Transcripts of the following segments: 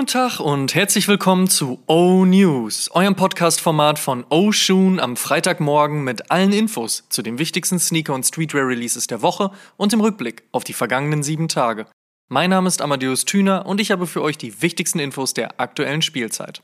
Guten Tag und herzlich willkommen zu O News, eurem Podcast-Format von O Shoon am Freitagmorgen mit allen Infos zu den wichtigsten Sneaker- und Streetwear-Releases der Woche und im Rückblick auf die vergangenen sieben Tage. Mein Name ist Amadeus Thüner und ich habe für euch die wichtigsten Infos der aktuellen Spielzeit.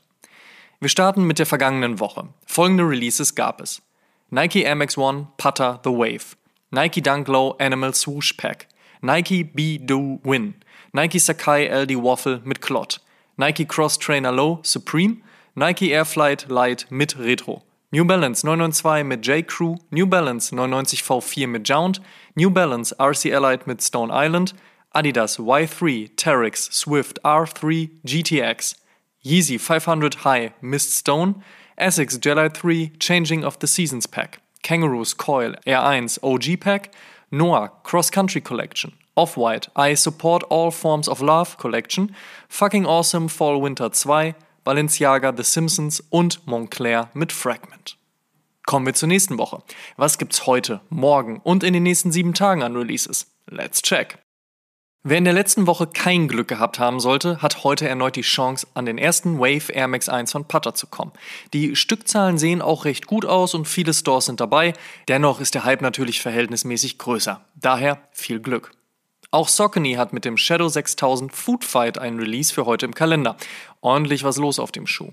Wir starten mit der vergangenen Woche. Folgende Releases gab es: Nike Air Max One Putter The Wave, Nike Dunk Low Animal Swoosh Pack, Nike Be Do Win. Nike Sakai LD Waffle mit Clot, Nike Cross Trainer Low Supreme, Nike Airflight Light mit Retro, New Balance 992 mit J. Crew, New Balance 99 V4 mit Jount, New Balance RC Allied mit Stone Island, Adidas Y3 Terex Swift R3 GTX, Yeezy 500 High Mist Stone, Essex Jedi 3 Changing of the Seasons Pack, Kangaroos Coil R1 OG Pack, Noah Cross Country Collection, Off-White, I Support All Forms of Love Collection, Fucking Awesome Fall Winter 2, Balenciaga The Simpsons und Montclair mit Fragment. Kommen wir zur nächsten Woche. Was gibt's heute, morgen und in den nächsten sieben Tagen an Releases? Let's check. Wer in der letzten Woche kein Glück gehabt haben sollte, hat heute erneut die Chance, an den ersten Wave Air Max 1 von Putter zu kommen. Die Stückzahlen sehen auch recht gut aus und viele Stores sind dabei, dennoch ist der Hype natürlich verhältnismäßig größer. Daher viel Glück. Auch Saucony hat mit dem Shadow 6000 Food Fight einen Release für heute im Kalender. Ordentlich was los auf dem Schuh.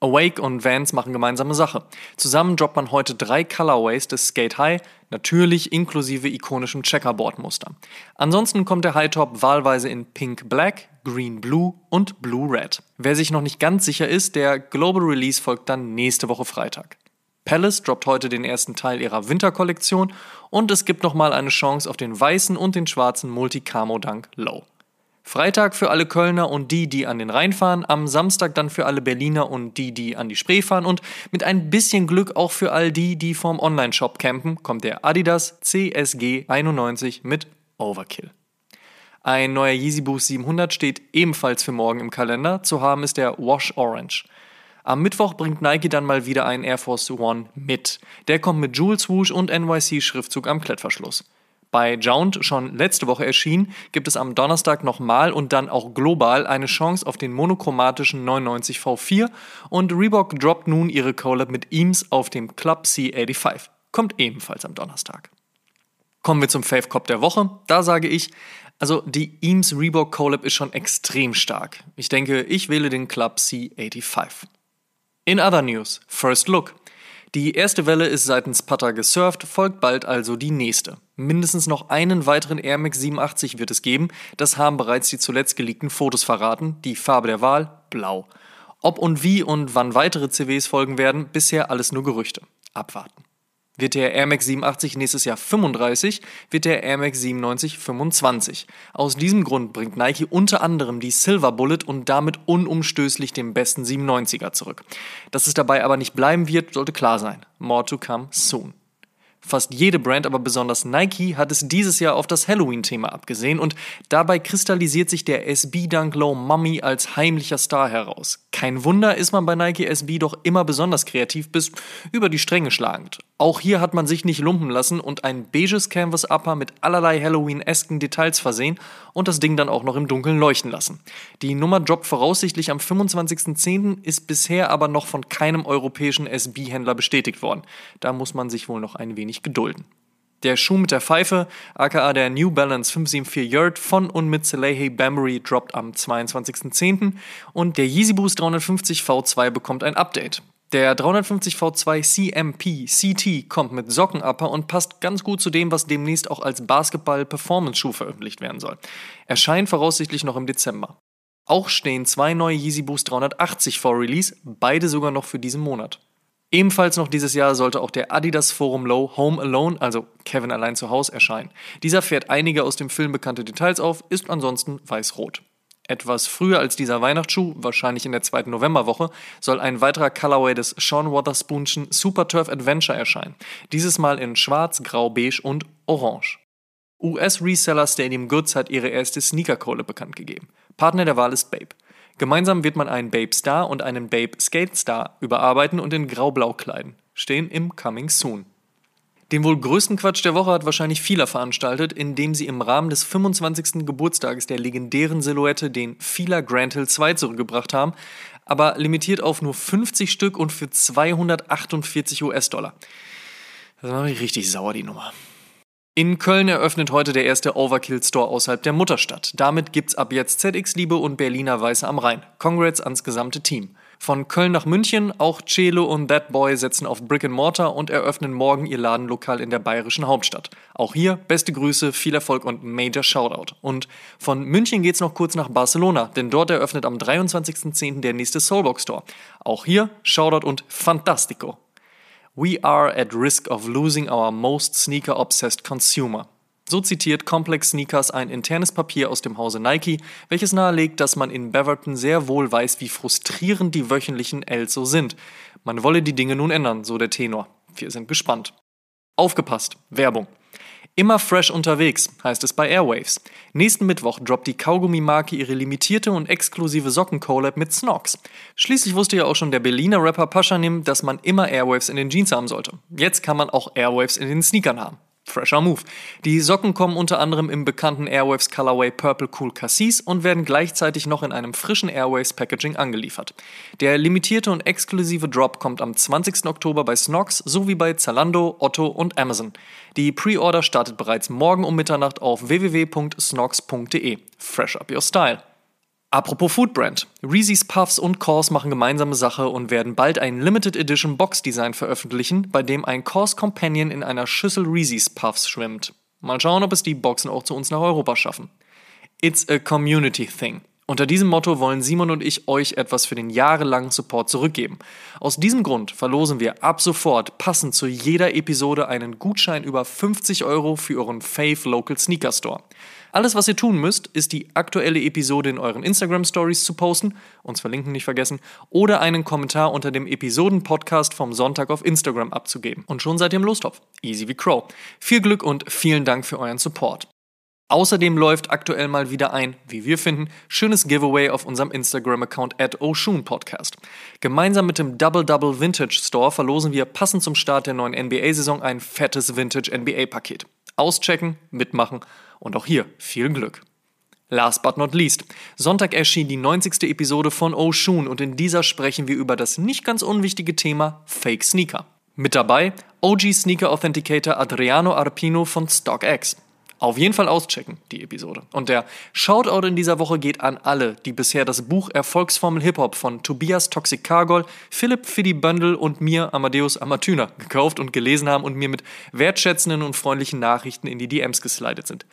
Awake und Vans machen gemeinsame Sache. Zusammen droppt man heute drei Colorways des Skate High, natürlich inklusive ikonischem Checkerboard-Muster. Ansonsten kommt der High Top wahlweise in Pink Black, Green Blue und Blue Red. Wer sich noch nicht ganz sicher ist, der Global Release folgt dann nächste Woche Freitag. Palace droppt heute den ersten Teil ihrer Winterkollektion und es gibt nochmal eine Chance auf den weißen und den schwarzen Multicamo Dunk Low. Freitag für alle Kölner und die, die an den Rhein fahren, am Samstag dann für alle Berliner und die, die an die Spree fahren und mit ein bisschen Glück auch für all die, die vorm Online-Shop campen, kommt der Adidas CSG 91 mit Overkill. Ein neuer Yeezy Boost 700 steht ebenfalls für morgen im Kalender, zu haben ist der Wash Orange. Am Mittwoch bringt Nike dann mal wieder einen Air Force One mit. Der kommt mit Jewel Swoosh und NYC-Schriftzug am Klettverschluss. Bei Jount, schon letzte Woche erschienen, gibt es am Donnerstag nochmal und dann auch global eine Chance auf den monochromatischen 99 V4 und Reebok droppt nun ihre Collab mit Eames auf dem Club C85. Kommt ebenfalls am Donnerstag. Kommen wir zum Fave Cop der Woche. Da sage ich, also die Eames Reebok Collab ist schon extrem stark. Ich denke, ich wähle den Club C85. In other news, First Look. Die erste Welle ist seitens Putter gesurft, folgt bald also die nächste. Mindestens noch einen weiteren Air Max 87 wird es geben, das haben bereits die zuletzt geleakten Fotos verraten, die Farbe der Wahl blau. Ob und wie und wann weitere CWs folgen werden, bisher alles nur Gerüchte. Abwarten. Wird der Air Max 87 nächstes Jahr 35, wird der Air Max 97 25. Aus diesem Grund bringt Nike unter anderem die Silver Bullet und damit unumstößlich den besten 97er zurück. Dass es dabei aber nicht bleiben wird, sollte klar sein. More to come soon. Fast jede Brand, aber besonders Nike, hat es dieses Jahr auf das Halloween-Thema abgesehen und dabei kristallisiert sich der SB Dunk Low Mummy als heimlicher Star heraus. Kein Wunder ist man bei Nike SB doch immer besonders kreativ bis über die Stränge schlagend. Auch hier hat man sich nicht lumpen lassen und ein beiges Canvas Upper mit allerlei Halloween-esken Details versehen und das Ding dann auch noch im Dunkeln leuchten lassen. Die Nummer droppt voraussichtlich am 25.10., ist bisher aber noch von keinem europäischen SB-Händler bestätigt worden. Da muss man sich wohl noch ein wenig gedulden. Der Schuh mit der Pfeife, aka der New Balance 574 Yard von und mit Salehi Bambury droppt am 22.10. und der Yeezy Boost 350 V2 bekommt ein Update. Der 350 V2 CMP CT kommt mit Sockenupper und passt ganz gut zu dem, was demnächst auch als Basketball-Performance-Schuh veröffentlicht werden soll. Erscheint voraussichtlich noch im Dezember. Auch stehen zwei neue Yeezy Boost 380 vor Release, beide sogar noch für diesen Monat. Ebenfalls noch dieses Jahr sollte auch der Adidas Forum Low Home Alone, also Kevin allein zu Hause, erscheinen. Dieser fährt einige aus dem Film bekannte Details auf, ist ansonsten weiß-rot. Etwas früher als dieser Weihnachtsschuh, wahrscheinlich in der zweiten Novemberwoche, soll ein weiterer Colorway des Sean Wotherspoonschen Super Turf Adventure erscheinen. Dieses Mal in Schwarz, Grau, Beige und Orange. US-Reseller Stadium Goods hat ihre erste Sneaker-Kohle bekannt gegeben. Partner der Wahl ist Babe. Gemeinsam wird man einen Babe Star und einen Babe Skate Star überarbeiten und in grau-blau kleiden. Stehen im Coming Soon. Den wohl größten Quatsch der Woche hat wahrscheinlich Fila veranstaltet, indem sie im Rahmen des 25. Geburtstages der legendären Silhouette den Fila Grand Hill 2 zurückgebracht haben, aber limitiert auf nur 50 Stück und für 248 US-Dollar. Das macht mich richtig sauer, die Nummer. In Köln eröffnet heute der erste Overkill-Store außerhalb der Mutterstadt. Damit gibt's ab jetzt ZX-Liebe und Berliner Weiße am Rhein. Congrats ans gesamte Team. Von Köln nach München, auch Celo und That Boy setzen auf Brick and Mortar und eröffnen morgen ihr Ladenlokal in der bayerischen Hauptstadt. Auch hier beste Grüße, viel Erfolg und Major Shoutout. Und von München geht's noch kurz nach Barcelona, denn dort eröffnet am 23.10. der nächste Soulbox Store. Auch hier Shoutout und Fantastico. We are at risk of losing our most sneaker-obsessed consumer. So zitiert Complex Sneakers ein internes Papier aus dem Hause Nike, welches nahelegt, dass man in Beverton sehr wohl weiß, wie frustrierend die wöchentlichen Ls so sind. Man wolle die Dinge nun ändern, so der Tenor. Wir sind gespannt. Aufgepasst, Werbung. Immer fresh unterwegs, heißt es bei Airwaves. Nächsten Mittwoch droppt die Kaugummi-Marke ihre limitierte und exklusive Socken-Collab mit Snox. Schließlich wusste ja auch schon der Berliner Rapper Paschanim, dass man immer Airwaves in den Jeans haben sollte. Jetzt kann man auch Airwaves in den Sneakern haben. Fresher Move. Die Socken kommen unter anderem im bekannten Airwaves Colorway Purple Cool Cassis und werden gleichzeitig noch in einem frischen Airwaves Packaging angeliefert. Der limitierte und exklusive Drop kommt am 20. Oktober bei Snox sowie bei Zalando, Otto und Amazon. Die Pre-Order startet bereits morgen um Mitternacht auf www.snox.de. Fresh up your style. Apropos Foodbrand. Reese's Puffs und Kors machen gemeinsame Sache und werden bald ein Limited Edition Box Design veröffentlichen, bei dem ein Kors Companion in einer Schüssel Reese's Puffs schwimmt. Mal schauen, ob es die Boxen auch zu uns nach Europa schaffen. It's a community thing. Unter diesem Motto wollen Simon und ich euch etwas für den jahrelangen Support zurückgeben. Aus diesem Grund verlosen wir ab sofort passend zu jeder Episode einen Gutschein über 50 Euro für euren Fave Local Sneaker Store. Alles, was ihr tun müsst, ist die aktuelle Episode in euren Instagram Stories zu posten, uns verlinken nicht vergessen, oder einen Kommentar unter dem Episoden-Podcast vom Sonntag auf Instagram abzugeben. Und schon seid ihr im Lostopf. Easy wie Crow. Viel Glück und vielen Dank für euren Support. Außerdem läuft aktuell mal wieder ein, wie wir finden, schönes Giveaway auf unserem Instagram-Account at Podcast. Gemeinsam mit dem Double Double Vintage Store verlosen wir passend zum Start der neuen NBA-Saison ein fettes Vintage NBA-Paket. Auschecken, mitmachen und auch hier viel Glück. Last but not least. Sonntag erschien die 90. Episode von Oshun und in dieser sprechen wir über das nicht ganz unwichtige Thema Fake Sneaker. Mit dabei OG Sneaker Authenticator Adriano Arpino von StockX. Auf jeden Fall auschecken, die Episode. Und der Shoutout in dieser Woche geht an alle, die bisher das Buch Erfolgsformel Hip-Hop von Tobias Toxic Cargol, Philipp Fiddy Böndel und mir, Amadeus Amatüner, gekauft und gelesen haben und mir mit wertschätzenden und freundlichen Nachrichten in die DMs geslidet sind.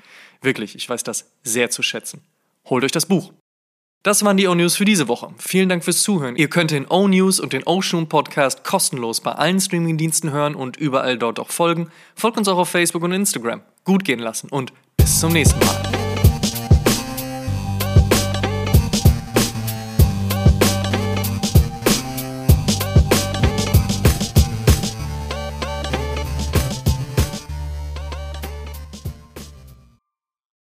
Wirklich, ich weiß das sehr zu schätzen. Holt euch das Buch. Das waren die O-News für diese Woche. Vielen Dank fürs Zuhören. Ihr könnt den O-News und den O-Shoon Podcast kostenlos bei allen Streamingdiensten hören und überall dort auch folgen. Folgt uns auch auf Facebook und Instagram. Gut gehen lassen und bis zum nächsten Mal.